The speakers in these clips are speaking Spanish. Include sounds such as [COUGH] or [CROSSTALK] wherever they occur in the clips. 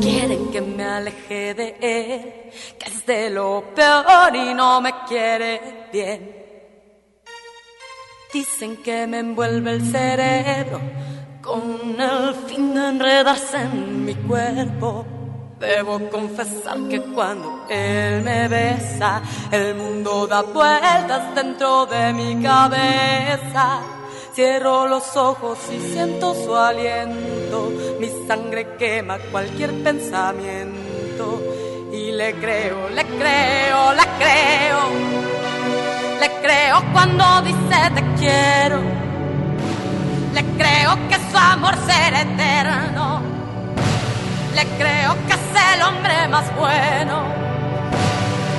Quieren que me aleje de él, que es de lo peor y no me quiere bien. Dicen que me envuelve el cerebro con el fin de enredarse en mi cuerpo. Debo confesar que cuando él me besa, el mundo da vueltas dentro de mi cabeza. Cierro los ojos y siento su aliento, mi sangre quema cualquier pensamiento. Y le creo, le creo, le creo, le creo cuando dice te quiero. Le creo que su amor será eterno. Le creo que es el hombre más bueno.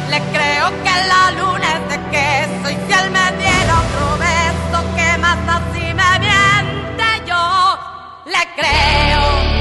Le creo que la luna es de queso y si él me diera otro beso, así me miente yo. Le creo.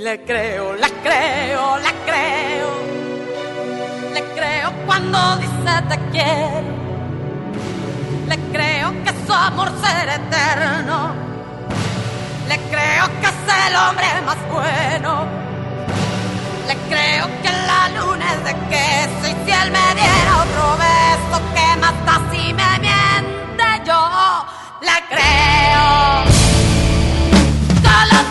Le creo, le creo, le creo, le creo cuando dice te quiero. Le creo que su amor será eterno. Le creo que es el hombre más bueno. Le creo que la luna es de queso y si él me diera otro beso que mata si me miente yo. Le creo. Con los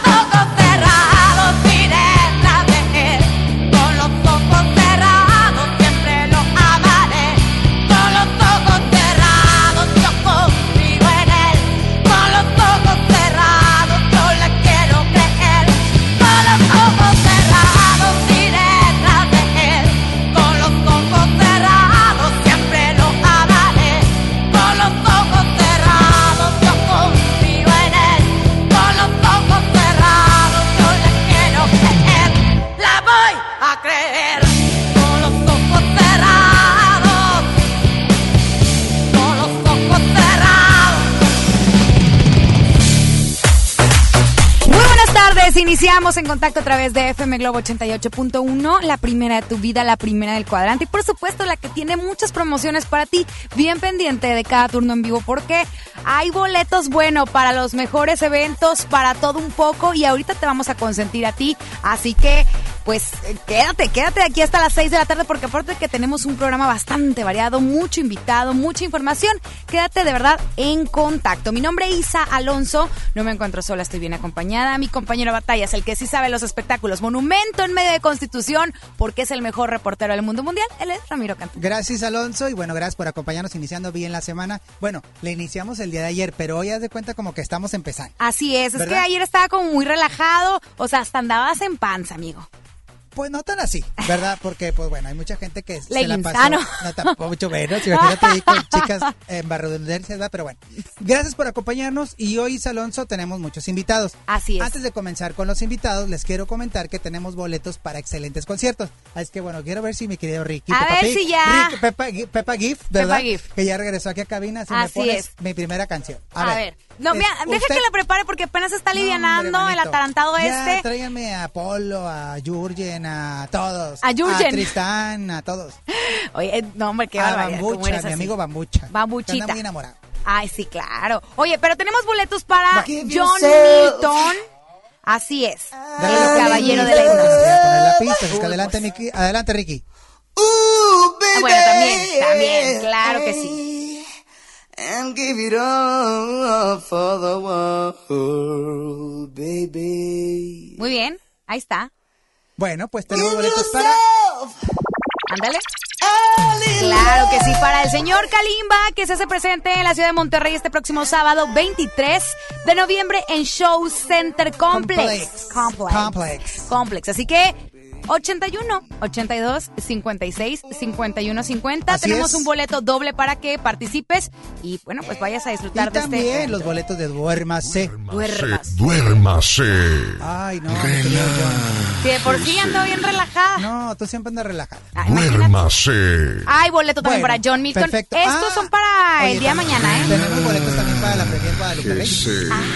iniciamos en contacto a través de FM Globo 88.1, la primera de tu vida, la primera del cuadrante y por supuesto la que tiene muchas promociones para ti, bien pendiente de cada turno en vivo porque hay boletos, bueno, para los mejores eventos, para todo un poco y ahorita te vamos a consentir a ti, así que pues eh, quédate, quédate aquí hasta las 6 de la tarde porque aparte de que tenemos un programa bastante variado, mucho invitado, mucha información, quédate de verdad en contacto. Mi nombre es Isa Alonso, no me encuentro sola, estoy bien acompañada. Mi compañero de batalla es el que sí sabe los espectáculos, monumento en medio de Constitución, porque es el mejor reportero del mundo mundial, él es Ramiro Cantú. Gracias Alonso y bueno, gracias por acompañarnos iniciando bien la semana. Bueno, le iniciamos el día de ayer, pero hoy haz de cuenta como que estamos empezando. Así es, es que ayer estaba como muy relajado, o sea, hasta andabas en panza, amigo. Pues no tan así, ¿verdad? Porque, pues bueno, hay mucha gente que se la pasó. No, tampoco mucho menos. Imagínate ahí con chicas en barredundencia, ¿verdad? Pero bueno, gracias por acompañarnos y hoy, Isa Alonso, tenemos muchos invitados. Así es. Antes de comenzar con los invitados, les quiero comentar que tenemos boletos para excelentes conciertos. Así es que, bueno, quiero ver si mi querido Ricky. A Peppa ver Pig, si ya. Ricky- Peppa, Peppa Gift, ¿verdad? Peppa Gift. Que ya regresó aquí a cabina. Si Así me pones es. mi primera canción. A, ver. No, mira, deja usted- que la prepare porque apenas está No, alivianando hombre, el atarantado Ya, este. tráiganme a Polo, a Jurgen, a todos. A Jürgen. A Tristán, a todos. [LAUGHS] Oye, no, hombre, qué a barbaridad. ¿cómo Bambucha, eres mi así? amigo Bambucha. Bambuchita. Anda muy enamorado. Ay, sí, claro. Oye, pero tenemos boletos para. John Milton. Así es. El caballero de la isla. voy a poner la pista. Uy, adelante. Miki. Adelante, Ricky. Ah, bueno, también, también, claro que sí. And give it all for the world, baby. Muy bien, ahí está. Bueno, pues tenemos boletos para... Ándale. Claro que sí, para el señor Kalimba, que se hace presente en la ciudad de Monterrey este próximo sábado 23 de noviembre en Show Center Complex. Complex. Complex. Complex. Así que 81 82 56 51 50. Así Tenemos es. un boleto doble para que participes y bueno, pues vayas a Y disfrutar de también este. los boletos de Duérmase. Duermas. Duérmase. Ay, no, John. Que de por sí ando bien relajada. No, tú siempre andas relajada. Ah. Duérmase. Hay boleto también Bueno, para John Milton. perfecto. Estos Ah, son para oye, el día de mañana, ¿eh? Tenemos boletos también para la Premier Guadalupe Reyes.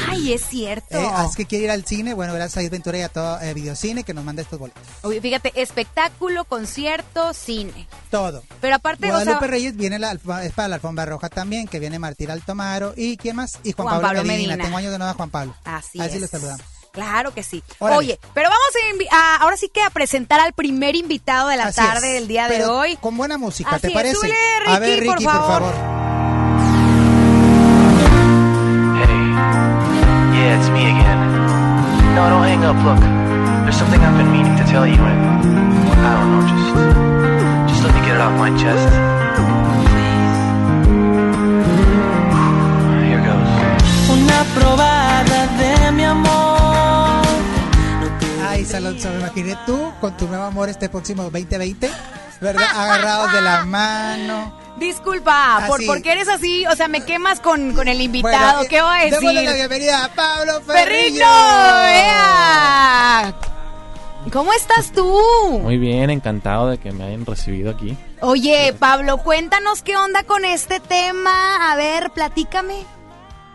Ay, es cierto. Eh, así que quiere ir al cine, bueno, gracias a Isventura Ventura y a todo eh, Videocine que nos manda estos boletos. Oye, fíjate, espectáculo, concierto, cine. Todo. Pero aparte, o Guadalupe sea, Reyes viene la, alfa- es para la alfombra roja también, que viene Martín Altomaro y ¿quién más? Y Juan, Juan Pablo, Pablo Medina. Medina. Tengo años de nueva Juan Pablo. así Así lo saludamos. Claro que sí. Órale. Oye, pero vamos a, ahora sí que a presentar al primer invitado de la Así tarde es. del día de hoy. Con buena música, Así ¿te es, parece? súbele, a ver, Ricky, por Ricky, por favor. favor. Hey. Yeah, it's me again. No, don't hang up. Look, there's something I've been meaning to tell you, and I don't know, just, just let me get it off my chest. Here goes. Una probada de mi amor. Ay, Salonso, me imaginé tú con tu nuevo amor este próximo 2020, ¿verdad? Agarrados de la mano. Disculpa, por, porque eres así, o sea, me quemas con, con el invitado. Bueno, ¿Qué voy a Démosle la decir? bienvenida a Pablo Ferrillo. ¡Perrito! ¡Ea! ¿Cómo estás tú? Muy bien, encantado de que me hayan recibido aquí. Oye, Pablo, cuéntanos qué onda con este tema. A ver, platícame.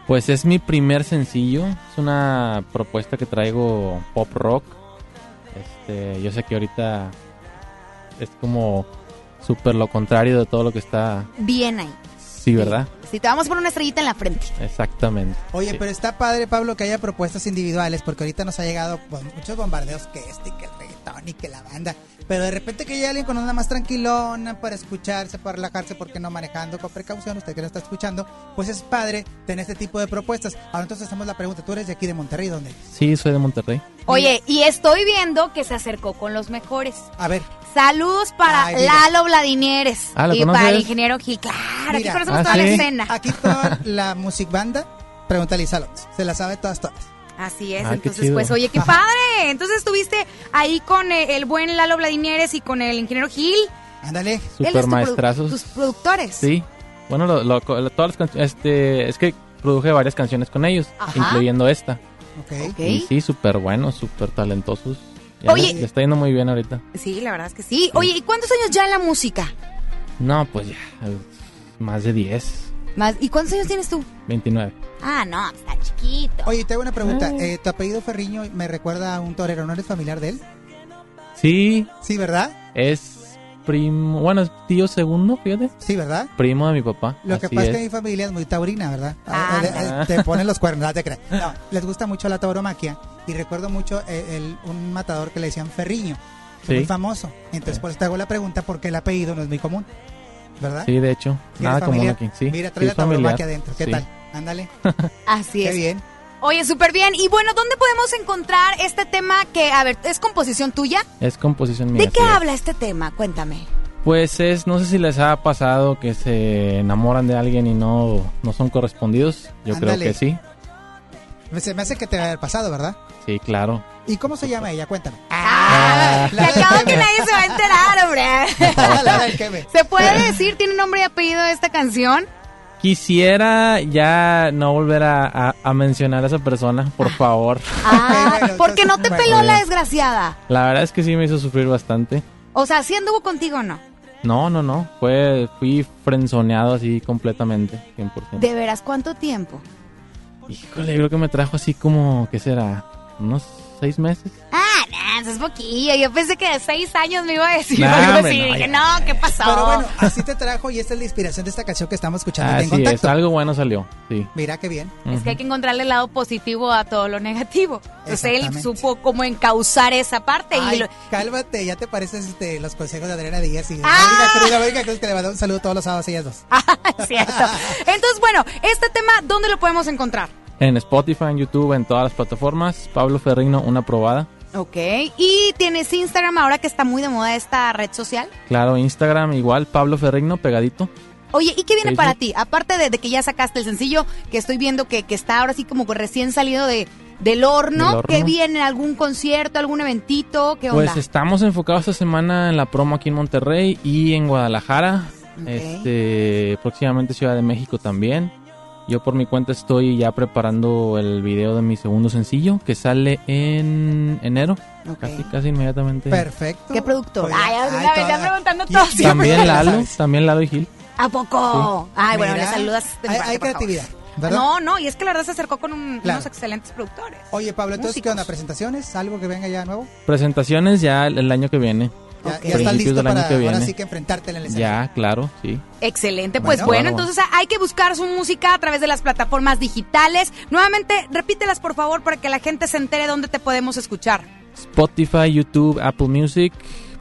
Pues es mi primer sencillo, es una propuesta que traigo pop rock. Este, yo sé que ahorita es como súper lo contrario de todo lo que está, Bien ahí. Sí, ¿verdad? Sí, te vamos a poner una estrellita en la frente. Exactamente. Oye, Sí. pero está padre, Pablo, que haya propuestas individuales, porque ahorita nos ha llegado pues, muchos bombardeos que este, que el reggaetón y que la banda. Pero de repente que haya alguien con una más tranquilona para escucharse, para relajarse, porque no manejando con precaución, usted que no está escuchando, pues es padre tener este tipo de propuestas. Ahora entonces hacemos la pregunta, tú eres de aquí de Monterrey, ¿dónde? eres? Sí, soy de Monterrey. Oye, y estoy viendo que se acercó con los mejores. A ver, Saludos para Ay. Lalo Vladimieres Ah, ¿lo y conoces? para el ingeniero Gil. Claro, aquí Mira. conocemos Ah, toda la escena. aquí toda la music banda, pregúntale a se la sabe todas, todas. Así es, Ah, entonces pues oye, qué padre. Entonces estuviste ahí con eh, el buen Lalo Vladimieres y con el ingeniero Gil. Ándale. Super maestrazos. tus productores. Sí. Bueno, lo- lo- todas las canciones, este, es que produje varias canciones con ellos, Ajá. incluyendo esta. Ok. Ok. Y sí, súper buenos, súper talentosos. Ya Oye. les- les está yendo muy bien ahorita. Sí, la verdad es que sí. Oye, ¿y cuántos años ya en la música? No, pues ya, más de 10, Más, ¿Y cuántos años tienes tú? 29. Ah, no, está chiquito. Oye, te hago una pregunta. Ah. Eh, tu apellido Ferriño me recuerda a un torero, ¿no eres familiar de él? Sí, Sí, ¿verdad? es primo, bueno, es tío segundo, fíjate. Sí, ¿verdad? Primo de mi papá. Lo que pasa es que mi familia es muy taurina, ¿verdad? Ah. Eh, eh, te [LAUGHS] ponen los cuernos, no te creas. No, les gusta mucho la tauromaquia y recuerdo mucho eh, el- un matador que le decían Ferriño, Sí. muy famoso. Entonces, Sí. por eso te hago la pregunta porque el apellido no es muy común, ¿verdad? Sí, de hecho, ¿Tienes nada común familia? aquí. Sí, Mira, trae la es familiar. tauromaquia adentro. ¿Qué Sí. tal? Ándale. [LAUGHS] Así Qué es. bien. Oye, súper bien. Y bueno, ¿dónde podemos encontrar este tema que, a ver, es composición tuya? Es composición mía. ¿De qué habla este tema? Cuéntame. Pues es, no sé si les ha pasado que se enamoran de alguien y no, no son correspondidos. Yo Ándale. creo que sí. Se me hace que te haya pasado, ¿verdad? Sí, claro. ¿Y cómo se llama ella? Cuéntame. Ah, La del acabo que Queme. nadie se va a enterar, hombre. La del. ¿Se puede decir, tiene nombre y apellido de esta canción? Quisiera ya no volver a, a- a mencionar a esa persona, por favor. Ah, porque no te peló la desgraciada. La verdad es que sí me hizo sufrir bastante. O sea, ¿sí anduvo contigo o no? No, no, no. Fue, fui frenzoneado así completamente, 100%. De veras, ¿cuánto tiempo? Híjole, creo que me trajo así como, ¿qué será? ¿Unos seis meses? Ah, nah, eso es poquillo. Yo pensé que de seis años me iba a decir Nah, algo así. no, Dije, no, ¿qué pasó? Pero bueno, así te trajo y esta es la inspiración de esta canción que estamos escuchando en Así es, algo bueno salió, sí. Mira qué bien. Es que hay que encontrarle el lado positivo a todo lo negativo. Entonces él supo cómo encauzar esa parte y Ay, lo- cálmate, ya te pareces este, los consejos de Adriana Díaz y Ah. Mónica Cruz, que le mandó un saludo todos los sábados a ellas dos. [LAUGHS] Ah, cierto. [LAUGHS] Entonces, bueno, este tema, ¿dónde lo podemos encontrar? En Spotify, en YouTube, en todas las plataformas. Pablo Ferrigno, una probada. Ok. ¿Y tienes Instagram ahora que está muy de moda esta red social? Claro, Instagram igual, Pablo Ferrigno, pegadito. Oye, ¿y qué viene Facebook. para ti? Aparte de, de que ya sacaste el sencillo, que estoy viendo que, que está ahora sí como que recién salido de, del horno, Del horno. ¿qué viene? ¿Algún concierto, algún eventito? ¿Qué onda? Pues estamos enfocados esta semana en la promo aquí en Monterrey y en Guadalajara. Ok. Este, próximamente Ciudad de México también. Yo por mi cuenta estoy ya preparando el video de mi segundo sencillo que sale en enero, casi casi inmediatamente. Perfecto. ¿Qué productor? Oye, Ay, ay, vez ya toda- preguntando todo. También Lalo, [LAUGHS] también Lalo y Gil. ¿A poco? Ay, bueno, Mira, le saludas. de Hay, parte, hay creatividad, ¿verdad? No, no, y es que la verdad se acercó con un- Claro. unos excelentes productores. Oye, Pablo, entonces, ¿qué Músicos. onda? ¿Presentaciones? ¿Algo que venga ya nuevo? Presentaciones ya el, el año que viene. Ya, Ok. ya estás listo del año para que ahora sí que enfrentarte en el escenario. Ya, claro, sí. Excelente, pues Bueno. bueno, Claro. entonces hay que buscar su música a través de las plataformas digitales. Nuevamente, repítelas por favor para que la gente se entere dónde te podemos escuchar. Spotify, YouTube, Apple Music,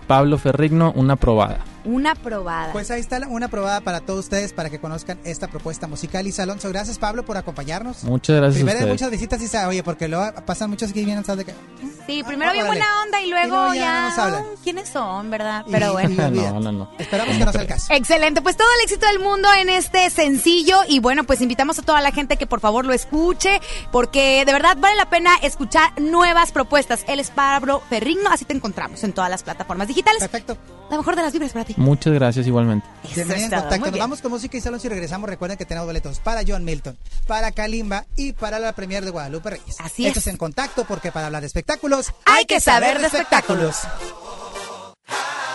Pablo Ferrigno, una probada. Una probada. Pues ahí está una probada para todos ustedes para que conozcan esta propuesta musical. Y Alonso, gracias Pablo por acompañarnos. Muchas gracias Primero a de ustedes. muchas visitas, y sa- oye, porque luego pasan muchos que vienen, ¿sabes de qué? sí, primero ah, bien órale. buena onda y luego Y luego ya ya, no nos hablan. quiénes son, ¿verdad? Y- Pero bueno. y [LAUGHS] no, no, no. Esperamos que no sea el caso. Excelente, pues todo el éxito del mundo en este sencillo y bueno, pues invitamos a toda la gente que por favor lo escuche porque de verdad vale la pena escuchar nuevas propuestas. Él es Pablo Ferrigno, así te encontramos en todas las plataformas digitales. Perfecto. La mejor de las vibras para ti. Muchas gracias igualmente. Bienvenido es en contacto. Nos vamos con música y Alonso y regresamos. Recuerden que tenemos boletos para John Milton, para Kalimba y para la premier de Guadalupe Reyes. Así Esto es. es en contacto porque para hablar de espectáculos Hay que saber de espectáculos. Bajo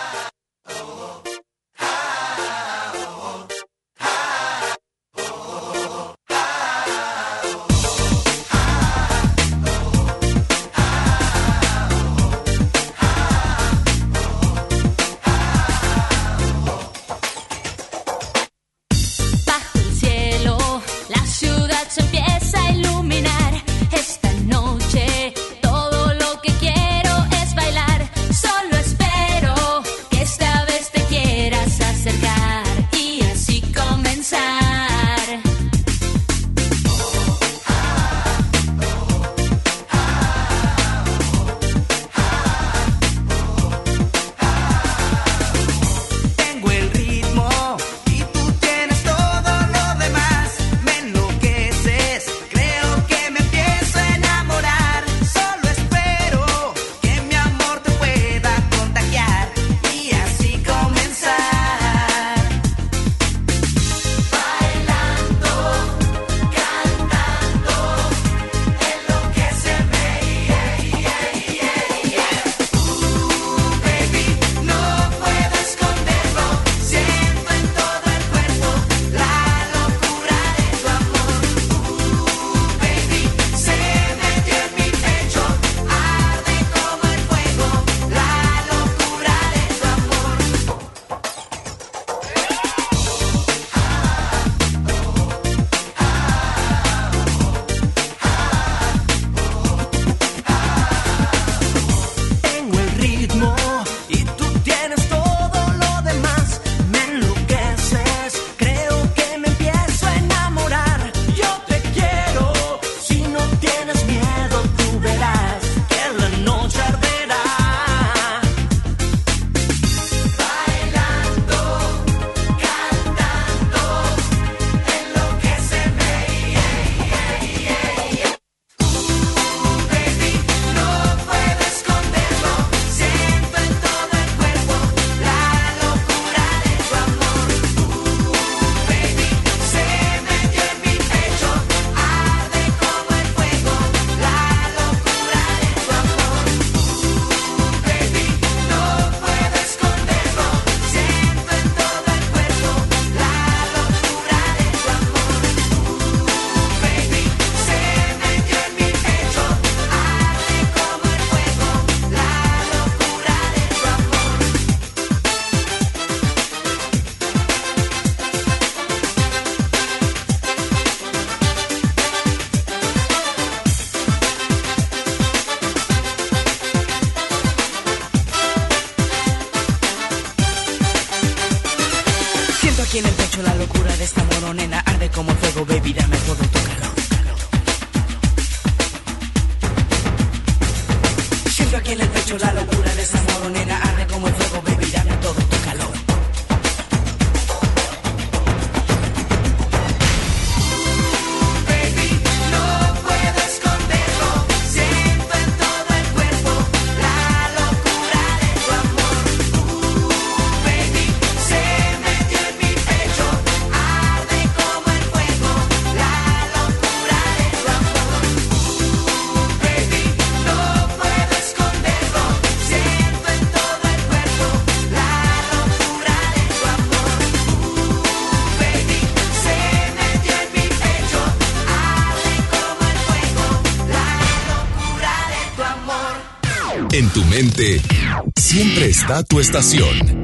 Siempre está tu estación.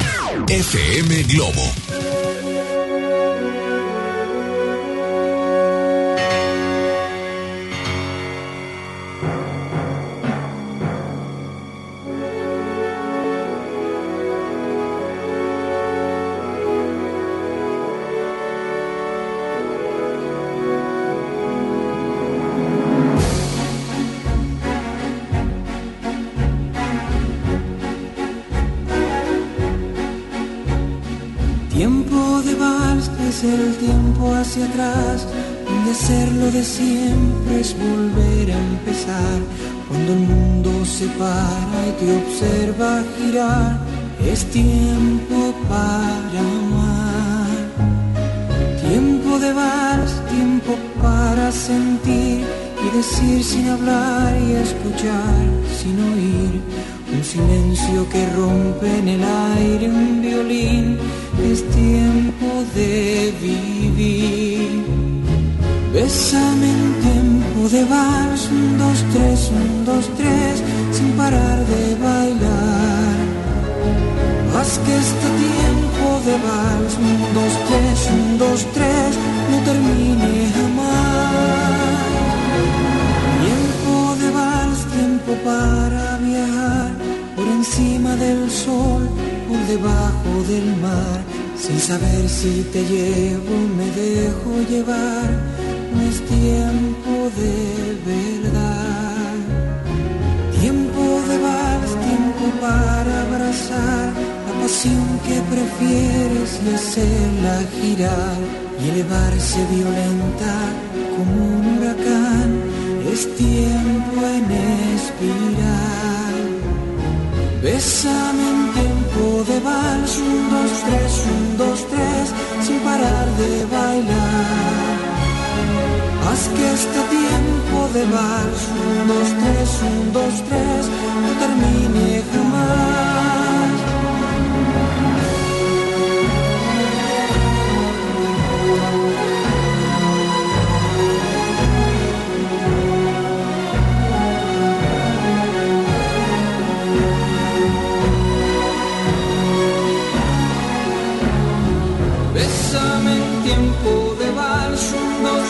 FM Globo. Saber si te llevo, me dejo llevar. No es tiempo de verdad. Tiempo de vals, tiempo para abrazar la pasión que prefieres y hacerla girar y elevarse violenta como un huracán. Es tiempo en espiral. Bésame en tiempo de vals, un, dos, tres, un, de bailar. Haz que este tiempo de vals, un, dos, tres, un, dos, tres, no termine jamás.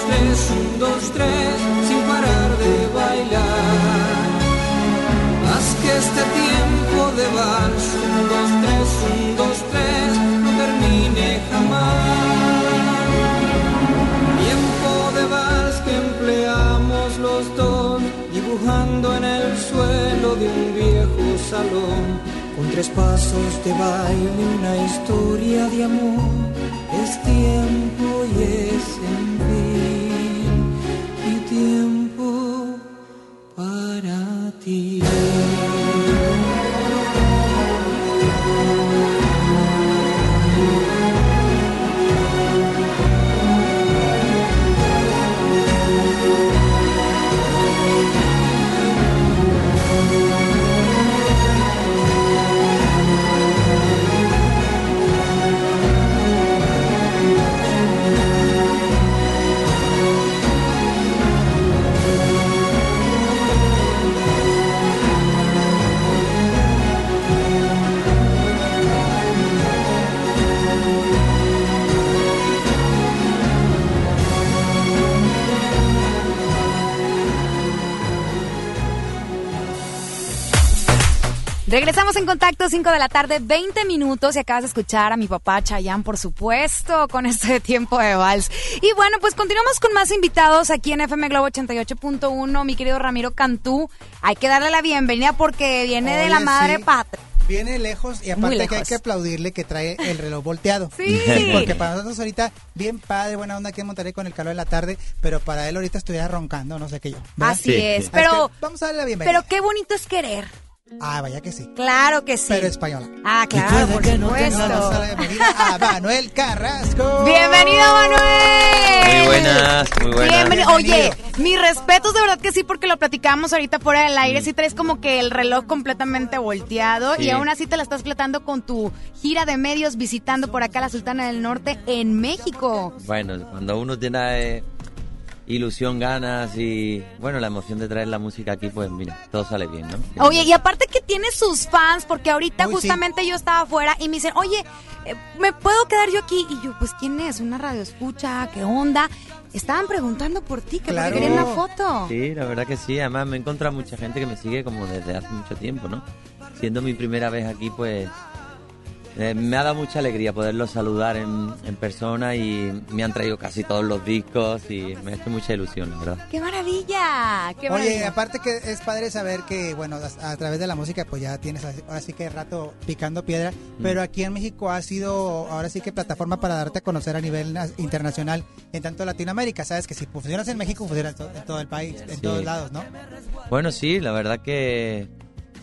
Tres, un, dos, tres, sin parar de bailar. Haz que este tiempo de vals, un, dos, tres, un, dos, tres, no termine jamás. Tiempo de vals que empleamos los dos, dibujando en el suelo de un viejo salón. Con tres pasos de baile, una historia de amor. Es tiempo y es en contacto, 5 de la tarde, 20 minutos y acabas de escuchar a mi papá Chayán, por supuesto, con este tiempo de vals. Y bueno, pues continuamos con más invitados aquí en FM Globo 88.1, mi querido Ramiro Cantú. Hay que darle la bienvenida porque viene de la madre sí. patria. Viene lejos y aparte que hay que aplaudirle que trae el reloj volteado. Sí. [LAUGHS] Porque para nosotros ahorita, bien padre, buena onda aquí en Monterrey con el calor de la tarde, pero para él ahorita estuviera roncando, no sé qué yo. ¿verdad? Así Sí, es, sí. pero, que vamos a darle la bienvenida. pero qué bonito es querer. Ah, vaya que sí. Claro que sí. Pero española. Ah, claro, por Vamos a darle la supuesto. bienvenida a [LAUGHS] Manuel Carrasco. Bienvenido, Manuel. Muy buenas, muy buenas. Bienvenido. Oye, mis respetos de verdad que sí, porque lo platicamos ahorita fuera del aire. Sí traes como que el reloj completamente volteado Sí. y aún así te la estás fletando con tu gira de medios visitando por acá la Sultana del Norte en México. Bueno, cuando uno tiene eh, ilusión, ganas y, bueno, la emoción de traer la música aquí, pues mira, todo sale bien, ¿no? Oye, y aparte que tiene sus fans, porque ahorita Uy, justamente yo estaba afuera y me dicen, oye, eh, ¿me puedo quedar yo aquí? Y yo, pues, ¿quién es? ¿Una radio escucha? ¿Qué onda? Estaban preguntando por ti, que Claro. querían una foto. Sí, la verdad que sí. Además, me he encontrado mucha gente que me sigue como desde hace mucho tiempo, ¿no? Siendo mi primera vez aquí, pues eh, me ha dado mucha alegría poderlos saludar en, en persona y me han traído casi todos los discos y me ha hecho mucha ilusión, la verdad. ¡Qué maravilla! ¡Qué Oye, maravilla! aparte que es padre saber que, bueno, a, a través de la música, pues ya tienes así- ahora sí que rato picando piedra, Mm. pero aquí en México ha sido, ahora sí que plataforma para darte a conocer a nivel na- internacional en tanto Latinoamérica. Sabes que si funcionas en México, funcionas en, to- en todo el país, en Sí. todos lados, ¿no? Bueno, sí, la verdad que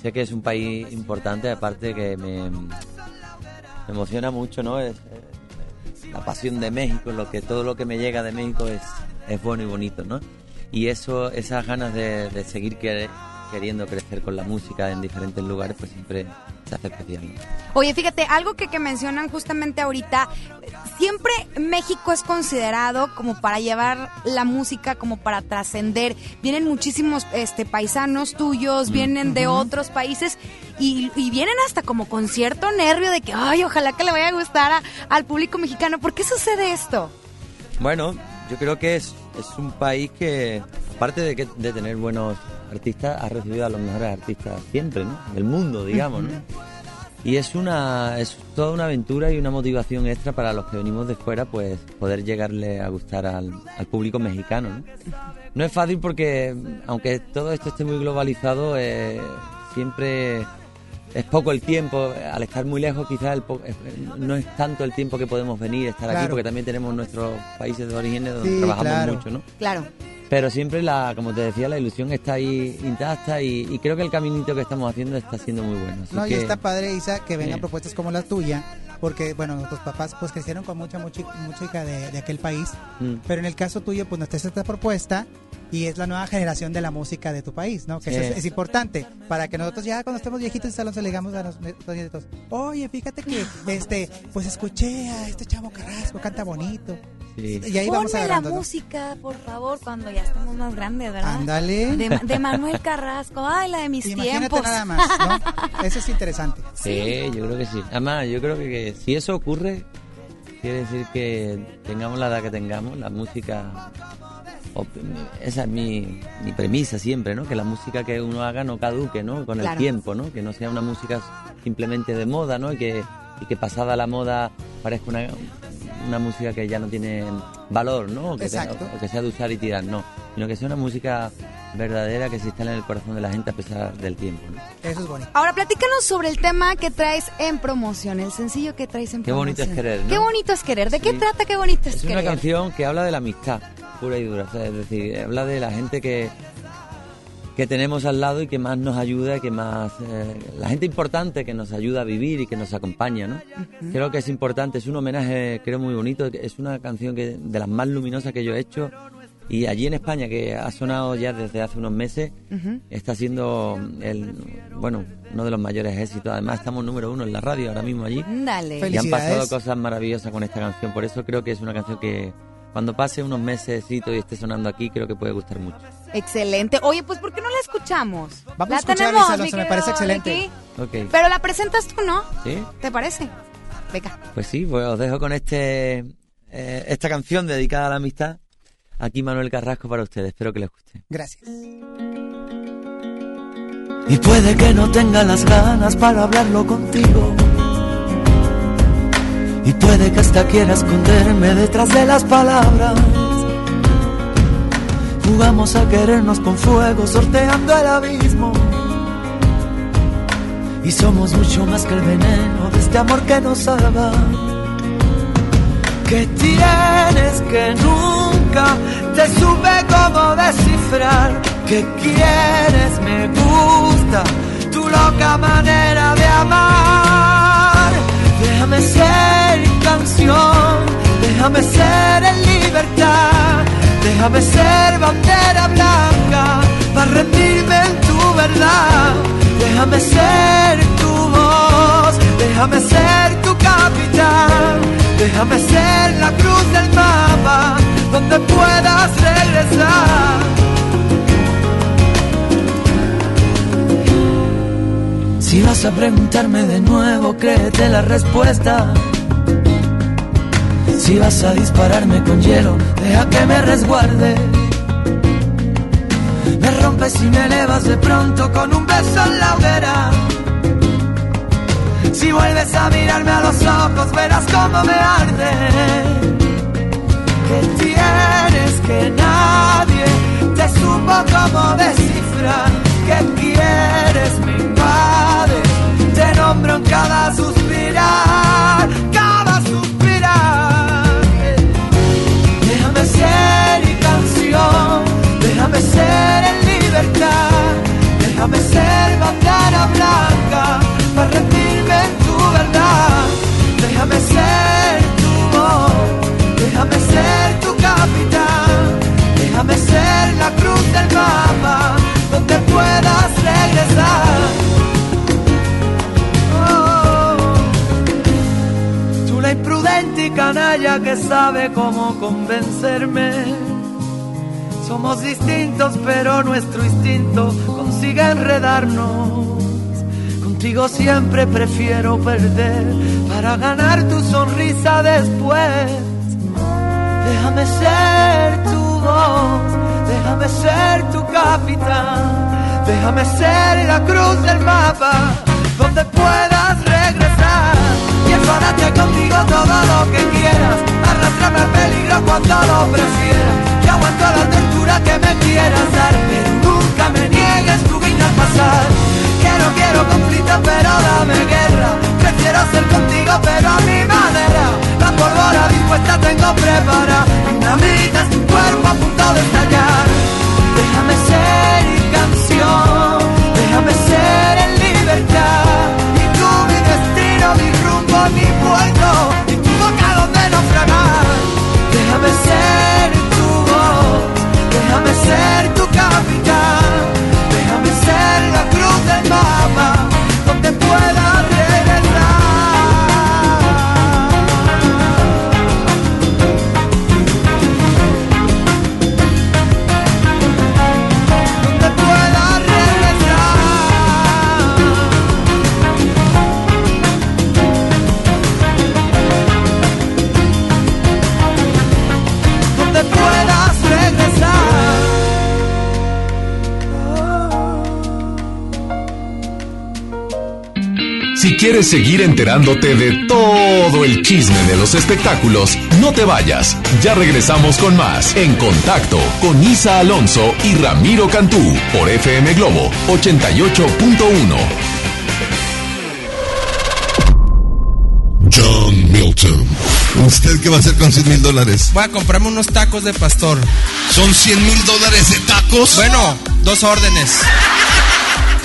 sé que es un país importante, aparte que me, me emociona mucho, ¿no? Eh, la pasión de México, lo que todo lo que me llega de México es, es bueno y bonito, ¿no? Y eso, esas ganas de, seguir quer- queriendo crecer con la música en diferentes lugares, pues siempre Oye, fíjate, algo que, que mencionan justamente ahorita, siempre México es considerado como para llevar la música, como para trascender. Vienen muchísimos este, paisanos tuyos, vienen de otros países y, y vienen hasta como con cierto nervio de que, ay, ojalá que le vaya a gustar a- al público mexicano. ¿Por qué sucede esto? Bueno, yo creo que es, es un país que, aparte de, que, de tener buenos artistas, ha recibido a los mejores artistas siempre, ¿no? Del mundo, digamos, ¿no? Y es una es toda una aventura y una motivación extra para los que venimos de fuera, pues poder llegarle a gustar al, al público mexicano, ¿no? No es fácil porque, aunque todo esto esté muy globalizado, eh, siempre es poco el tiempo. Al estar muy lejos, quizás el po- eh, no es tanto el tiempo que podemos venir, estar aquí, porque también tenemos nuestros países de origen donde Sí, trabajamos claro. mucho, ¿no? Claro. Pero siempre, la, como te decía, la ilusión está ahí intacta y, y creo que el caminito que estamos haciendo está siendo muy bueno. Así No, y está padre, Isa, que vengan Sí. propuestas como la tuya, porque, bueno, nuestros papás pues crecieron con mucha mucha música de, de aquel país, Mm. pero en el caso tuyo, pues nos traes esta propuesta y es la nueva generación de la música de tu país, ¿no? Que Sí. eso es, es importante, para que nosotros ya cuando estemos viejitos y le digamos a los nietos, oye, fíjate que, este, pues escuché a este chavo Carrasco, canta bonito. Sí. Y ahí vamos Ponme la música, por favor, cuando ya estemos más grandes, ¿verdad? Ándale. De, Ma- de Manuel Carrasco, ay, la de mis Imagínate tiempos. nada más, ¿no? [LAUGHS] Eso es interesante. Sí, yo creo que sí. Además, yo creo que, que si eso ocurre, quiere decir que tengamos la edad que tengamos, la música. esa es mi, mi premisa siempre, ¿no? Que la música que uno haga no caduque, ¿no? Con Claro. el tiempo, ¿no? Que no sea una música simplemente de moda, ¿no? Y que, y que pasada la moda parezca una, una música que ya no tiene valor, ¿no? O que, tenga- Exacto. o que sea de usar y tirar, no. Sino que sea una música verdadera que se instale en el corazón de la gente a pesar del tiempo, ¿no? Eso es bonito. Ahora platícanos sobre el tema que traes en promoción, el sencillo que traes en Qué promoción. bonito es querer, ¿no? Qué bonito es querer. ¿De qué trata Qué bonito es, Es querer? una canción que habla de la amistad, pura y dura. o sea, es decir, habla de la gente que, que tenemos al lado y que más nos ayuda, que más. eh, la gente importante que nos ayuda a vivir y que nos acompaña, ¿no? Creo que es importante, es un homenaje, creo, muy bonito. Es una canción que de las más luminosas que yo he hecho. Y allí en España, que ha sonado ya desde hace unos meses, está siendo el, bueno, uno de los mayores éxitos. Además, estamos número uno en la radio ahora mismo allí. Dale. Y han pasado cosas maravillosas con esta canción. Por eso creo que es una canción que cuando pase unos meses y esté sonando aquí, creo que puede gustar mucho. Excelente. Oye, pues ¿por qué no la escuchamos? Vamos la a escucharla, tenemos, mi me parece excelente. Ricky. Ok. Pero la presentas tú, ¿no? ¿Sí? ¿Te parece? Venga. Pues sí, pues os dejo con este eh, esta canción dedicada a la amistad. Aquí Manuel Carrasco para ustedes. Espero que les guste. Gracias. Y puede que no tenga las ganas para hablarlo contigo. Y puede que hasta quiera esconderme detrás de las palabras. Jugamos a querernos con fuego, sorteando el abismo. Y somos mucho más que el veneno de este amor que nos salva. Que tienes que nunca te supe cómo descifrar. Que quieres, me gusta tu loca manera de amar. Déjame ser déjame ser en libertad, déjame ser bandera blanca para rendirme en tu verdad. Déjame ser tu voz, déjame ser tu capitán, déjame ser la cruz del mapa donde puedas regresar. Si vas a preguntarme de nuevo, créete la respuesta. Si vas a dispararme con hielo, deja que me resguarde. Me rompes y me elevas de pronto con un beso en la hoguera. Si vuelves a mirarme a los ojos, verás cómo me arde. Que tienes que nadie te supo cómo descifrar. Que quieres, me invades. Te nombro en cada suspirar. Para rendirme en tu verdad. Déjame ser tu voz, déjame ser tu capitán, déjame ser la cruz del mapa donde puedas regresar. Oh, tú la imprudente y canalla que sabe cómo convencerme. Somos distintos, pero nuestro instinto consigue enredarnos. Contigo siempre prefiero perder para ganar tu sonrisa después. Déjame ser tu voz, déjame ser tu capitán, déjame ser la cruz del mapa donde puedas regresar. Y enfadarte contigo todo lo que quieras, arrastrarme al peligro cuando lo prefieras. Yo aguanto la tortura que me quieras dar, pero nunca me niegues tu al pasar. Que no quiero conflicto, pero dame guerra. Prefiero ser contigo, pero a mi manera. La pólvora dispuesta tengo preparada. Dinamita es tu cuerpo a punto de estallar. Déjame ser canción, déjame ser en libertad. Y tú mi destino, mi rumbo, mi puerto. Y tu boca donde naufragar. Déjame ser tu voz, déjame ser quieres seguir enterándote de todo el chisme de los espectáculos, no te vayas. Ya regresamos con más En Contacto con Isa Alonso y Ramiro Cantú por FM Globo 88.1. John Milton. ¿Usted qué va a hacer con 100 mil dólares? Voy a comprarme unos tacos de pastor. ¿Son 100 mil dólares de tacos? Bueno, dos órdenes.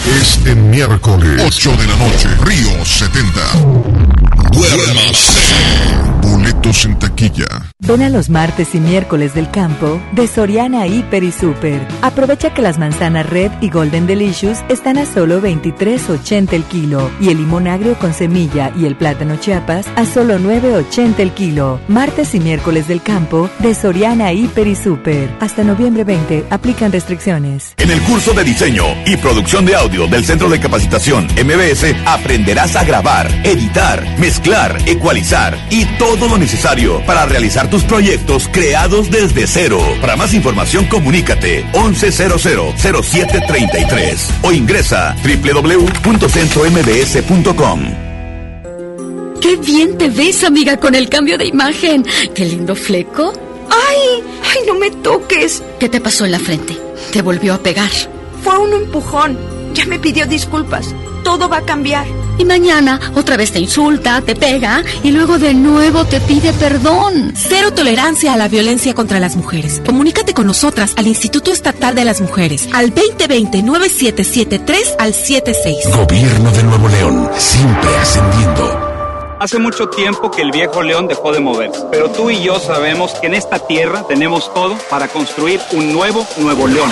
Este miércoles, 8 de la noche, Río 70. Duérmase. Boletos en taquilla. Ven los martes y miércoles del campo de Soriana Hiper y Super. Aprovecha que las manzanas Red y Golden Delicious están a solo 23.80 el kilo y el limón agrio con semilla y el plátano Chiapas a solo 9.80 el kilo. Martes y miércoles del campo de Soriana Hiper y Super. Hasta noviembre 20 aplican restricciones. En el curso de diseño y producción de audio del Centro de Capacitación MBS aprenderás a grabar, editar, mezclar, ecualizar y todo lo necesario para realizar tus proyectos creados desde cero. Para más información, comunícate 1100-0733 o ingresa www.centrombs.com. ¡Qué bien te ves, amiga, con el cambio de imagen! ¡Qué lindo fleco! ¡Ay! ¡Ay, no me toques! ¿Qué te pasó en la frente? ¿Te volvió a pegar? Fue un empujón. Ya me pidió disculpas. Todo va a cambiar. Y mañana otra vez te insulta, te pega y luego de nuevo te pide perdón. Cero tolerancia a la violencia contra las mujeres. Comunícate con nosotras al Instituto Estatal de las Mujeres al 2020-9773 al 76. Gobierno de Nuevo León, siempre ascendiendo. Hace mucho tiempo que el viejo león dejó de moverse, pero tú y yo sabemos que en esta tierra tenemos todo para construir un nuevo Nuevo León.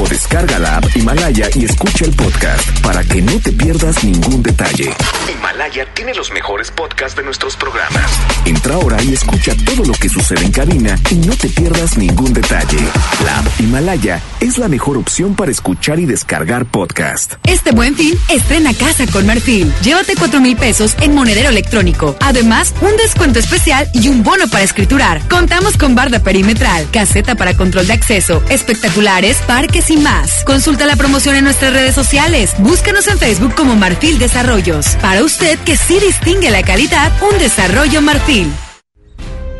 o descarga la app Himalaya y escucha el podcast para que no te pierdas ningún detalle. Himalaya tiene los mejores podcasts de nuestros programas. Entra ahora y escucha todo lo que sucede en cabina y no te pierdas ningún detalle. La app Himalaya es la mejor opción para escuchar y descargar podcast. Este buen fin, estrena casa con Marfil. Llévate 4 mil pesos en monedero electrónico. Además, un descuento especial y un bono para escriturar. Contamos con barda perimetral, caseta para control de acceso, espectaculares, parques y más. Consulta la promoción en nuestras redes sociales. Búscanos en Facebook como Marfil Desarrollos. Para usted que sí distingue la calidad, un desarrollo Marfil.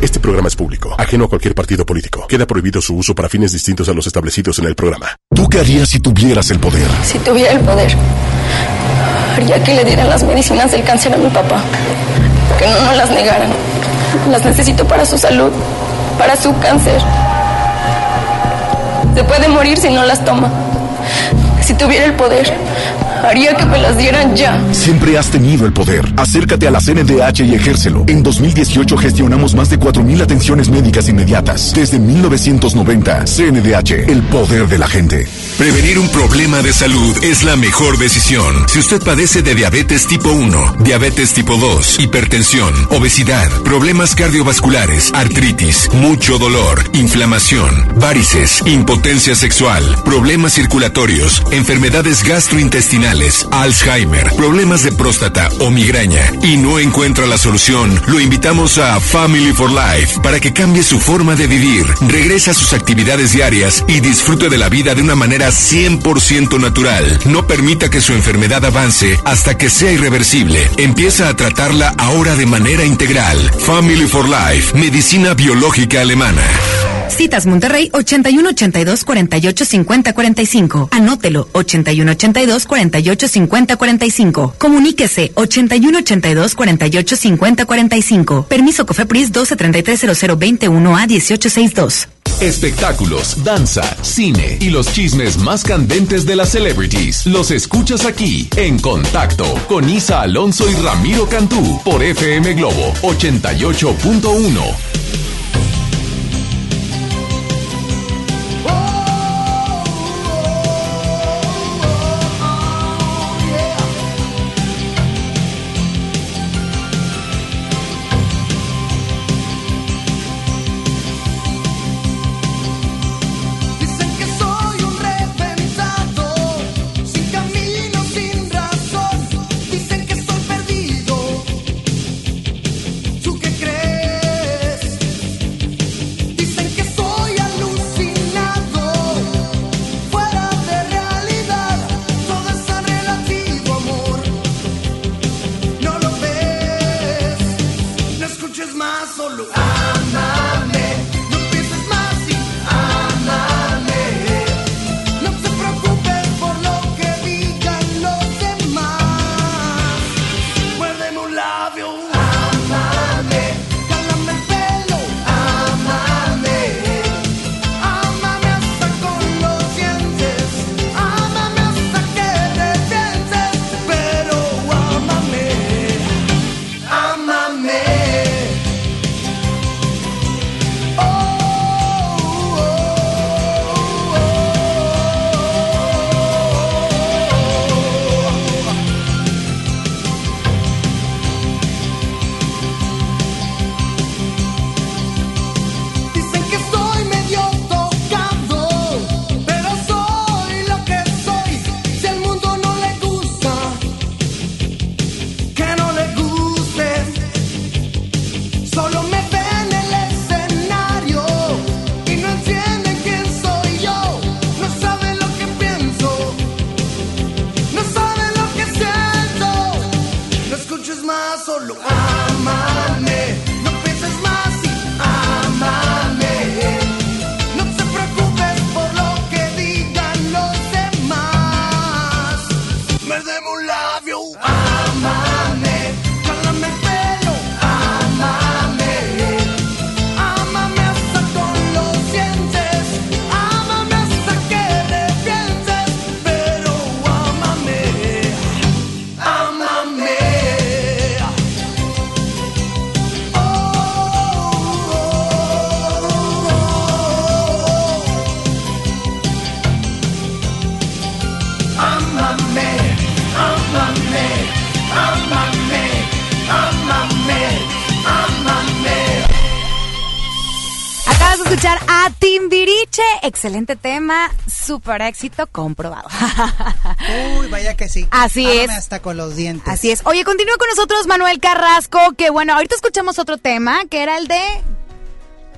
Este programa es público, ajeno a cualquier partido político. Queda prohibido su uso para fines distintos a los establecidos en el programa. ¿Tú qué harías si tuvieras el poder? Si tuviera el poder, haría que le dieran las medicinas del cáncer a mi papá. Que no nos las negaran. Las necesito para su salud, para su cáncer. Se puede morir si no las toma. Si tuviera el poder, haría que me las dieran ya. Siempre has tenido el poder. Acércate a la CNDH y ejércelo. En 2018 gestionamos más de 4.000 atenciones médicas inmediatas. Desde 1990, CNDH, el poder de la gente. Prevenir un problema de salud es la mejor decisión. Si usted padece de diabetes tipo 1, diabetes tipo 2, hipertensión, obesidad, problemas cardiovasculares, artritis, mucho dolor, inflamación, varices, impotencia sexual, problemas circulatorios, enfermedades gastrointestinales, Alzheimer, problemas de próstata o migraña y no encuentra la solución, lo invitamos a Family for Life para que cambie su forma de vivir, regrese a sus actividades diarias y disfrute de la vida de una manera 100% natural. No permita que su enfermedad avance hasta que sea irreversible. Empieza a tratarla ahora de manera integral. Family for Life, medicina biológica alemana. Citas Monterrey 81 82 48 50 45. Anótelo 81 82 48 50 45. Comuníquese 81 82 48 50 45. Permiso Cofepris 12 33 00 21 a 1862. Espectáculos, danza, cine y los chismes más candentes de las celebrities. Los escuchas aquí en Contacto con Isa Alonso y Ramiro Cantú por FM Globo 88.1. Excelente tema, super éxito comprobado. [LAUGHS] Uy, vaya que sí. Así Ámame es. hasta con los dientes. Así es. Oye, continúa con nosotros Manuel Carrasco, que bueno, ahorita escuchamos otro tema, que era el de...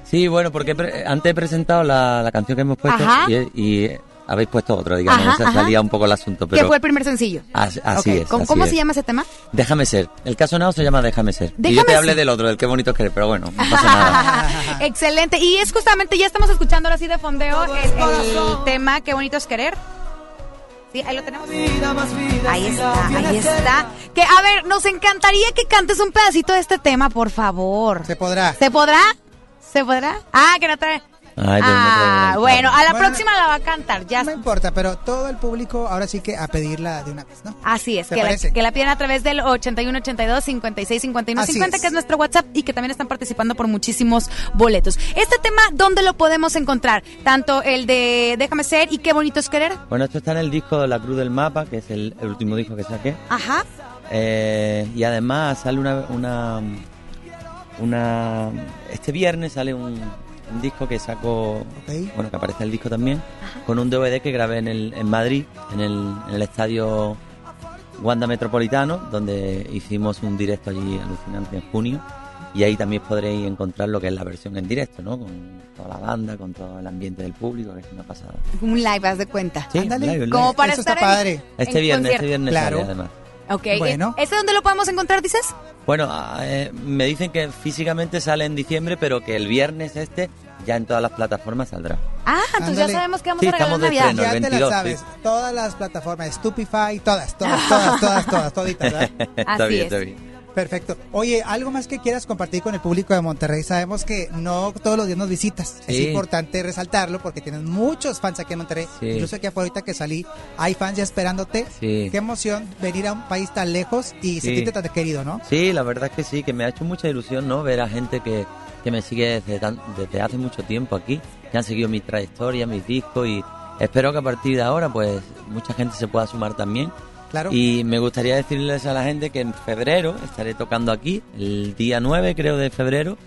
Sí, bueno, porque pre- antes he presentado la, la canción que hemos puesto Ajá. y, y habéis puesto otra, digamos, Ajá, se ajá. salía un poco el asunto, que pero fue el primer sencillo. así, es. ¿Cómo, así cómo es. se llama ese tema? Déjame ser. El caso sonado se llama Déjame ser. y yo te hablé ser. del otro, del qué bonito es querer, pero bueno, no pasa nada. [LAUGHS] Excelente. Y es justamente, ya estamos escuchando ahora sí de fondeo el, el tema Qué bonito es querer. Sí, ahí lo tenemos. Ahí está, ahí está. Que, a ver, nos encantaría que cantes un pedacito de este tema, por favor. Se podrá. ¿Se podrá? ¿Se podrá? Ah, que no trae. Ay, pero no Ah, bueno, a la Bueno, próxima la va a cantar, ya. No me importa, pero todo el público ahora sí que a pedirla de una vez, ¿no? Así es, ¿Te que la, que la piden a través del 81 82 56 51 Así 50, es. que es nuestro WhatsApp y que también están participando por muchísimos boletos. Este tema, ¿dónde lo podemos encontrar? Tanto el de Déjame ser y Qué bonito es querer. Bueno, esto está en el disco de La Cruz del Mapa, que es el, el último disco que saqué. Ajá. Eh, y además sale una, una, una... Este viernes sale un, un disco que saco... Bueno, que aparece el disco también, con un DVD que grabé en, el, en Madrid, en el, en el estadio Wanda Metropolitano, donde hicimos un directo allí alucinante en junio. Y ahí también podréis encontrar lo que es la versión en directo, ¿no? Con toda la banda, con todo el ambiente del público, que es una pasada. Un live, haz de cuenta. Sí, Ándale. live, live. Como para Eso estar está en- padre. en Este viernes, concierto. este viernes Claro. sale además. Ok. Bueno. ¿Este dónde lo podemos encontrar, dices? Bueno, ah, eh, me dicen que físicamente sale en diciembre, pero que el viernes este ya en todas las plataformas saldrá. Ah, entonces ya sabemos que vamos Sí, a regalar Navidad. estreno. Ya el te 22, la sabes. sí. Todas las plataformas, Stupify, todas, todas, todas, todas, todas, toditas, ¿verdad? [LAUGHS] está Así bien, es. está bien. Perfecto. Oye, algo más que quieras compartir con el público de Monterrey. Sabemos que no todos los días nos visitas. Es importante resaltarlo porque tienes muchos fans aquí en Monterrey. Sí. Incluso aquí afuera ahorita que salí, hay fans ya esperándote. Sí. Qué emoción venir a un país tan lejos y sentirte tan querido, ¿no? Sí, la verdad es que sí, que me ha hecho mucha ilusión, ¿no? Ver a gente que, que me sigue desde, tan- desde hace mucho tiempo aquí, que han seguido mi trayectoria, mis discos y espero que a partir de ahora, pues, mucha gente se pueda sumar también. Claro. Y me gustaría decirles a la gente que en febrero estaré tocando aquí, el día 9 creo de febrero,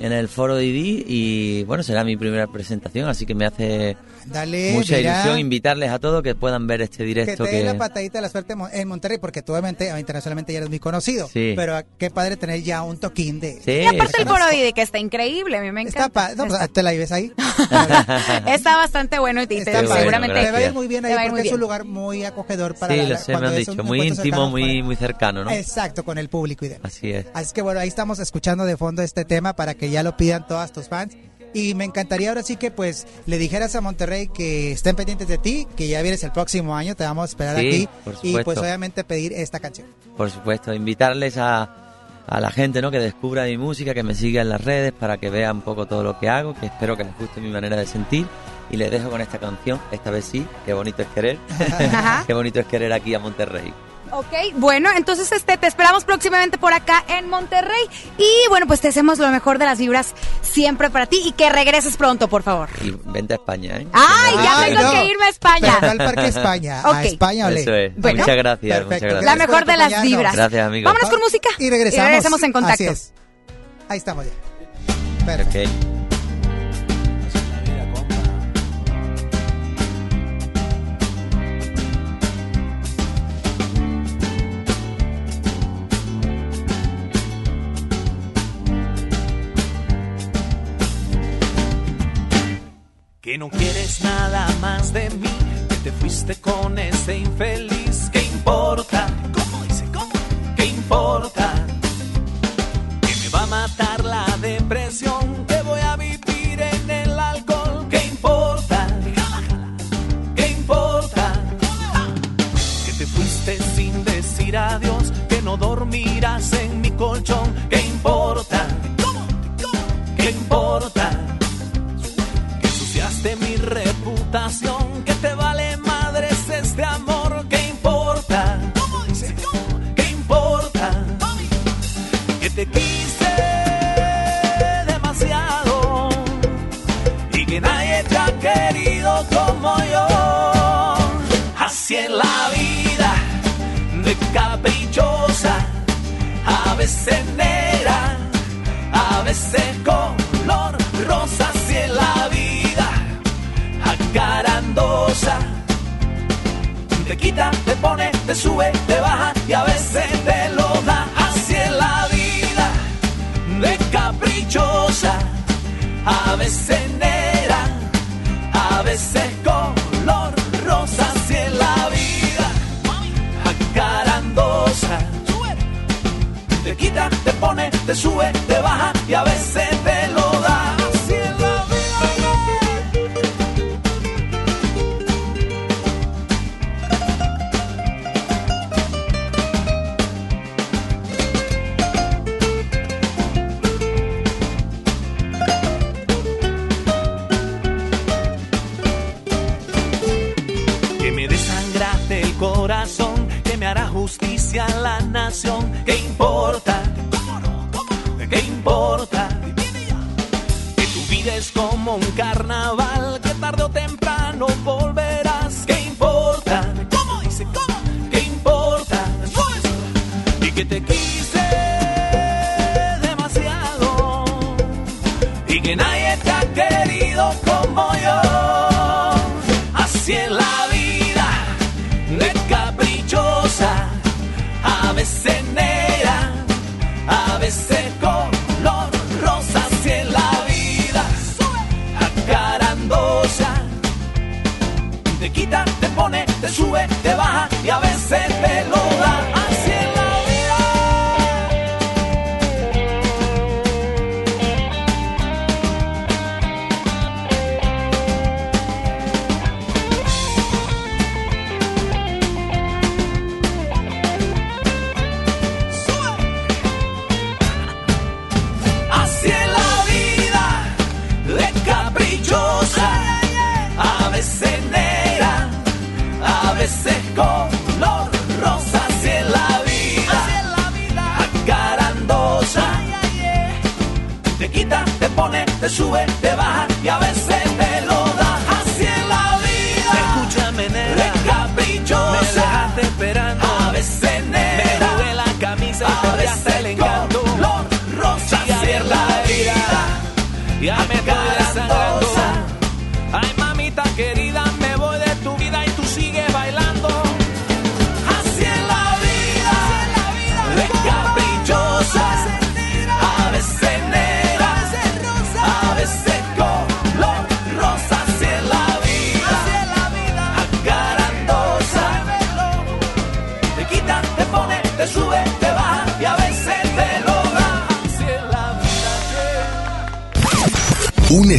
en el foro de ID y bueno, será mi primera presentación, así que me hace Dale, mucha mira, ilusión invitarles a todos que puedan ver este Que directo te dé que... la patadita de la suerte en Mon- en Monterrey, porque tú obviamente ah, internacionalmente ya eres muy conocido. Sí. Pero ah, qué padre tener ya un toquín de... Sí, Y aparte el Conozco. foro de que está increíble, a mí me Está encanta. pa- no, pues, ¿Te la vives ahí? [LAUGHS] Está bastante bueno y te, Está te- padre. seguramente Te va a ir gracias. muy bien Te ahí porque muy es un bien. lugar muy acogedor para Sí, la- lo sé, me cuando han es dicho, un muy íntimo, muy, muy cercano, ¿no? Exacto, con el público y demás. Así es. Así que bueno, ahí estamos escuchando de fondo este tema para que ya lo pidan todas tus fans. Y me encantaría ahora sí que pues le dijeras a Monterrey que estén pendientes de ti, que ya vienes el próximo año, te vamos a esperar Sí, aquí. por y pues obviamente pedir esta canción. Por supuesto, invitarles a, a la gente ¿no? que descubra mi música, que me siga en las redes para que vean un poco todo lo que hago, que espero que les guste mi manera de sentir. Y les dejo con esta canción, esta vez sí, qué bonito es querer. [LAUGHS] [LAUGHS] Qué bonito es querer aquí a Monterrey. Ok, bueno, entonces este te esperamos próximamente por acá en Monterrey. Y bueno, pues te hacemos lo mejor de las vibras siempre para ti y que regreses pronto, por favor. Y vente a España, ¿eh? ¡Ay, ya tengo no. que irme a España! Al Parque España, Ok. a España, ole. Eso es. Bueno. muchas gracias, Perfecto. muchas La gracias. mejor de las vibras. Gracias, amigos. Vámonos con música. Y regresamos. Y regresamos en contacto. Así es. Ahí estamos ya. Perfecto. Ok. No quieres nada más de mí, que te fuiste con ese infeliz.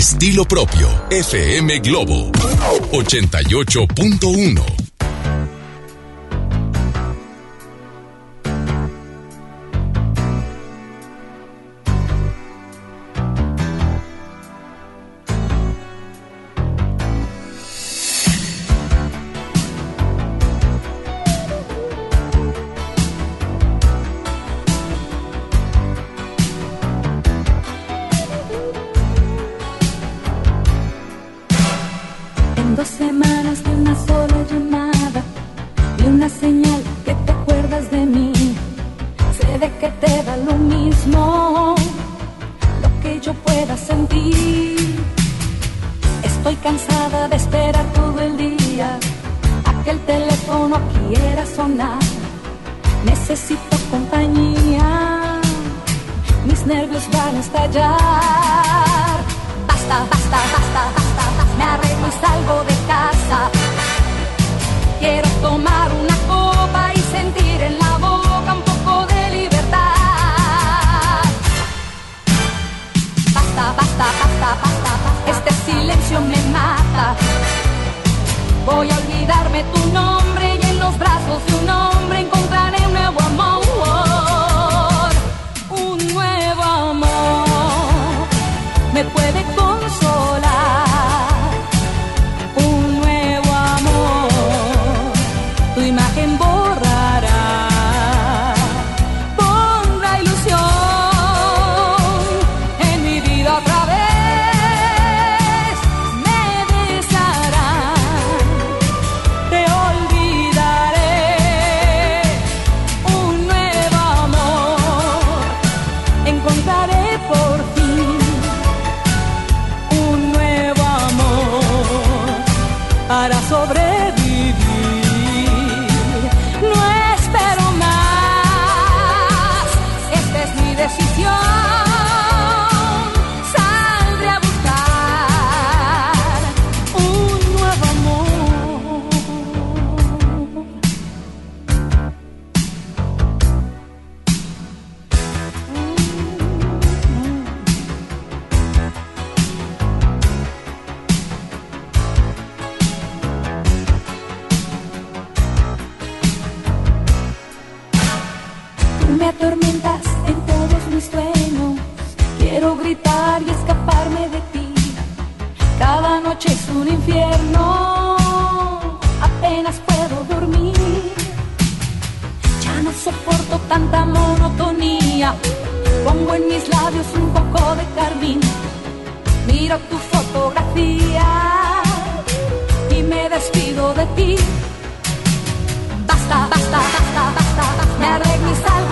Estilo propio. FM Globo 88.1. tanta monotonía. Pongo en mis labios un poco de carmín. Miro tu fotografía y me despido de ti. Basta, basta, basta, basta, basta. Me arreglo y salgo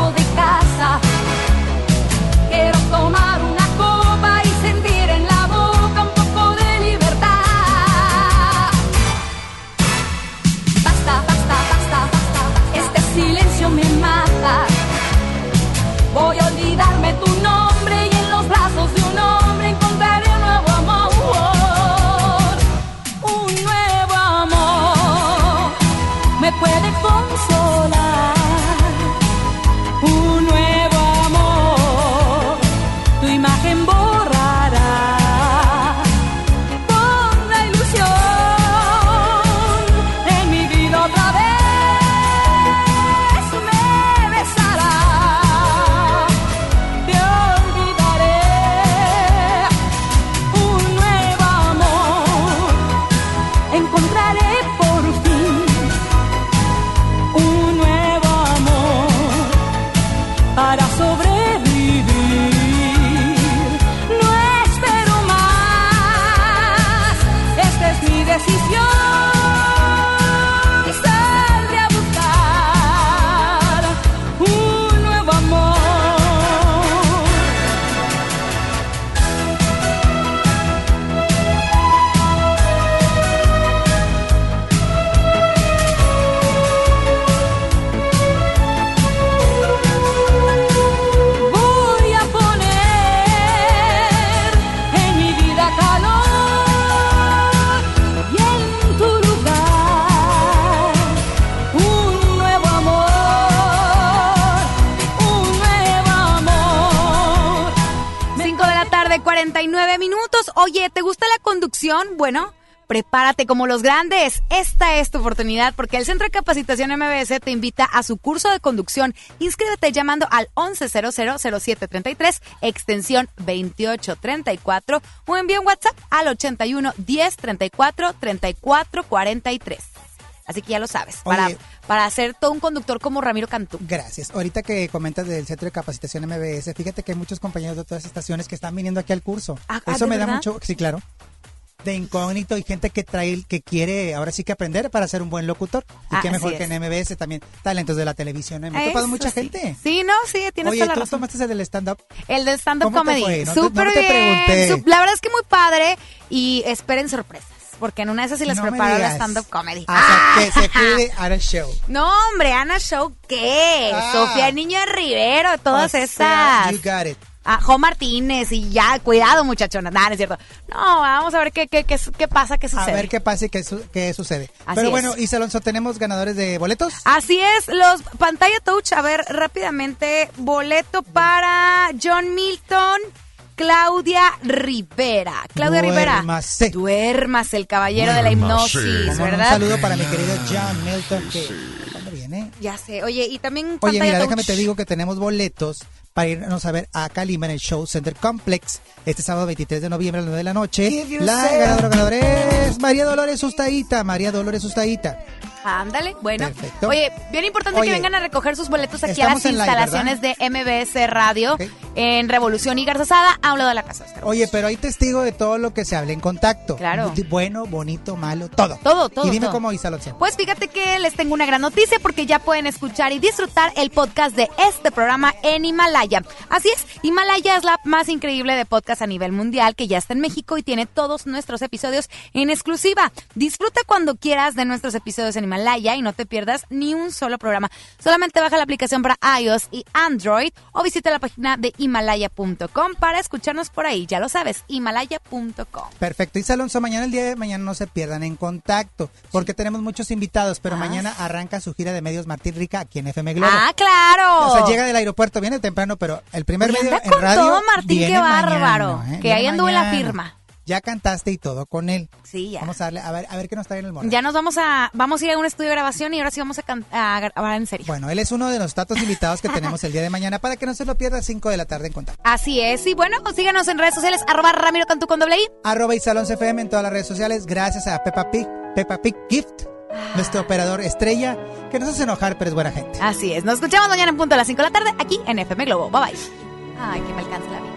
Oye, ¿te gusta la conducción? Bueno. Prepárate como los grandes. Esta es tu oportunidad porque el Centro de Capacitación MBS te invita a su curso de conducción. Inscríbete llamando al 11000733 extensión 2834 o envía un WhatsApp al 81 10 34 34 43. Así que ya lo sabes. Para, Oye. para ser todo un conductor como Ramiro Cantú. Gracias. Ahorita que comentas del Centro de Capacitación MBS, fíjate que hay muchos compañeros de otras estaciones que están viniendo aquí al curso. Ah, ah, Eso ¿de me da mucho, sí, claro. De incógnito y gente que trae, que quiere ahora sí que aprender para ser un buen locutor. Y Ah, qué mejor que en MBS también, talentos de la televisión. Me ha topado Eso mucha sí. gente. Sí, no, sí, tienes Oye, toda la ¿tú razón. tomaste el del stand-up? El de stand-up ¿Cómo te comedy. fue? No te- no te pregunté. La verdad es que muy padre y esperen sorpresas. Porque en una de esas sí les No preparo digas. stand-up comedy. O sea, que se cuide Ana Show. No, hombre, Ana Show, ¿qué? Ah. Sofía Niño Rivero, todas O sea, esas. you got it. Ah, Jo Martínez y ya, cuidado muchachonas. Nada, no es cierto. No, vamos a ver qué, qué, qué, qué pasa, qué A sucede. ver qué pasa y qué, su- qué sucede. Así Pero bueno, Isa Alonso, ¿tenemos ganadores de boletos? Así es, los pantalla touch, a ver rápidamente, boleto para John Milton, Claudia Rivera. Claudia Duérmase. Rivera. Duermas, el caballero de la Duérmase. hipnosis, ¿verdad? Un saludo para mi querido John Milton, que ¿cuándo viene? Ya sé, oye, y también Oye, mira, déjame te digo que tenemos boletos para irnos a ver a Calima en el Show Center Complex este sábado 23 de noviembre a las 9 de la noche. La ganadora ganadora es María Dolores Sustaíta. María Dolores Sustaíta. Ándale, bueno. Perfecto. Oye, bien importante Oye, que vengan a recoger sus boletos aquí a las live, instalaciones de MBS Radio en Revolución y Garzasada, a un lado de la casa. Oye, pero hay testigo de todo lo que se hable en contacto. Claro. Bueno, bonito, malo, todo. Todo, todo, Y dime todo. cómo, Isa Alonso. Pues fíjate que les tengo una gran noticia porque ya pueden escuchar y disfrutar el podcast de este programa en Himalaya. Así es, Himalaya es la más increíble de podcast a nivel mundial que ya está en México y tiene todos nuestros episodios en exclusiva. Disfruta cuando quieras de nuestros episodios en Himalaya y no te pierdas ni un solo programa. Solamente baja la aplicación para iOS y Android o visita la página de himalaya.com para escucharnos por ahí. Ya lo sabes, himalaya.com. Perfecto. Isa Alonso, mañana el día de mañana no se pierdan en contacto, porque tenemos muchos invitados, pero Ah, mañana arranca su gira de medios Martín Rica aquí en FM Globo. Ah, claro. O sea, llega del aeropuerto, viene temprano, pero el primer medio en con radio todo, Martín, viene qué mañana, bárbaro. ¿eh? Que ahí anduvo la firma. Ya cantaste y todo con él. Sí, ya. Vamos a darle, a ver, a ver qué nos trae en el morral. Ya nos vamos a, vamos a ir a un estudio de grabación y ahora sí vamos a, a grabar en serio. Bueno, él es uno de los tantos invitados que tenemos el día de mañana para que no se lo pierda 5 de la tarde en contacto. Así es, y bueno, síganos en redes sociales, arroba Ramiro Cantú con doble I. Arroba CFM en todas las redes sociales. Gracias a Peppa Pig, Peppa Pig Gift, nuestro operador estrella, que nos hace enojar, pero es buena gente. Así es, nos escuchamos mañana en punto a las 5 de la tarde aquí en FM Globo. Bye bye. Ay, que me alcance la vida.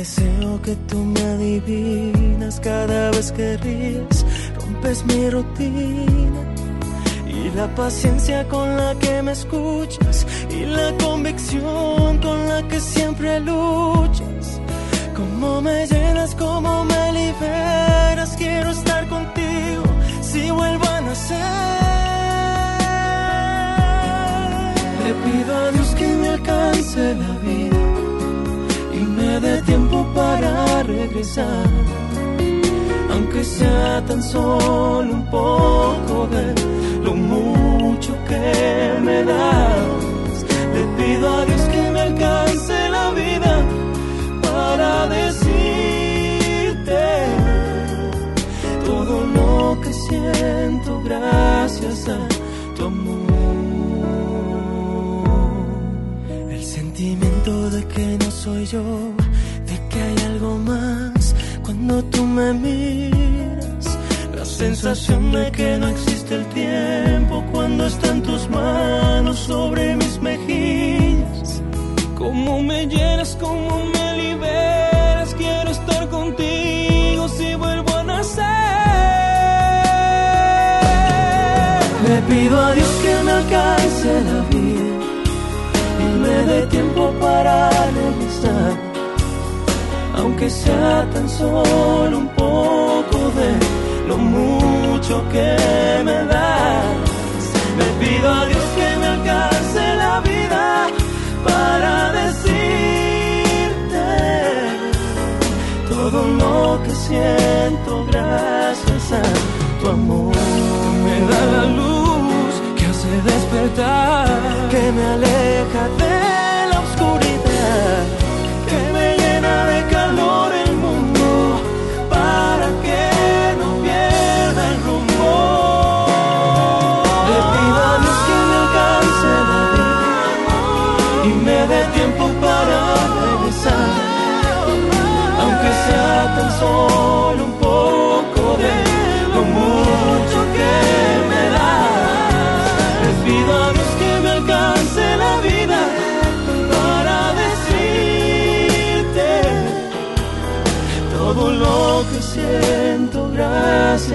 Deseo que tú me adivinas, cada vez que ríes, rompes mi rutina. Y la paciencia con la que me escuchas, y la convicción con la que siempre luchas. Cómo me llenas, cómo me liberas, quiero estar contigo si vuelvo a nacer. Le pido a Dios que me alcance la vida me dé tiempo para regresar. Aunque sea tan solo un poco de lo mucho que me das. Le pido a Dios que me alcance la vida para decirte todo lo que siento gracias a tu amor. El sentimiento de que no soy yo, hay algo más cuando tú me miras. La sensación de que no existe el tiempo cuando están tus manos sobre mis mejillas. Cómo me llenas, cómo me liberas, quiero estar contigo si vuelvo a nacer. Le pido a Dios que me alcance la vida y me dé tiempo para regresar, aunque sea tan solo un poco de lo mucho que me das. Le pido a Dios que me alcance la vida para decirte todo lo que siento gracias a tu amor. Me da la luz que hace despertar, que me aleja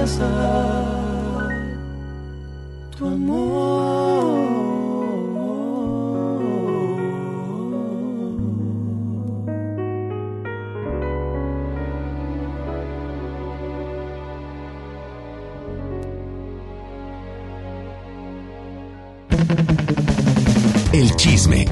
gracias